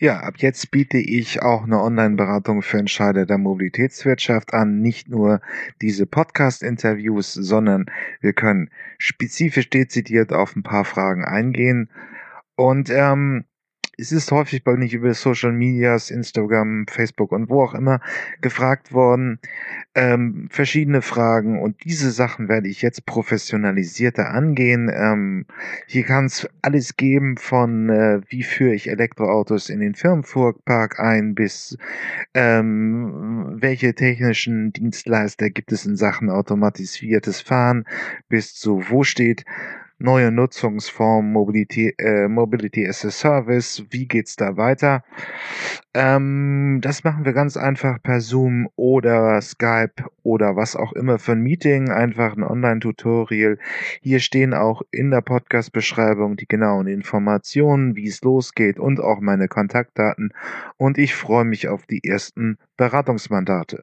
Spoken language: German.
Ja, ab jetzt biete ich auch eine Online-Beratung für Entscheider der Mobilitätswirtschaft an. Nicht nur diese Podcast-Interviews, sondern wir können spezifisch dezidiert auf ein paar Fragen eingehen. Und ähm, es ist häufig bei mich über Social Medias, Instagram, Facebook und wo auch immer gefragt worden, ähm, verschiedene Fragen und diese Sachen werde ich jetzt professionalisierter angehen. Ähm, hier kann es alles geben von äh, wie führe ich Elektroautos in den Firmenfuhrpark ein bis ähm, welche technischen Dienstleister gibt es in Sachen automatisiertes Fahren bis zu wo steht neue Nutzungsform Mobility, äh, Mobility as a Service. Wie geht's da weiter? Ähm, das machen wir ganz einfach per Zoom oder Skype oder was auch immer für ein Meeting. Einfach ein Online-Tutorial. Hier stehen auch in der Podcast-Beschreibung die genauen Informationen, wie es losgeht und auch meine Kontaktdaten. Und ich freue mich auf die ersten Beratungsmandate.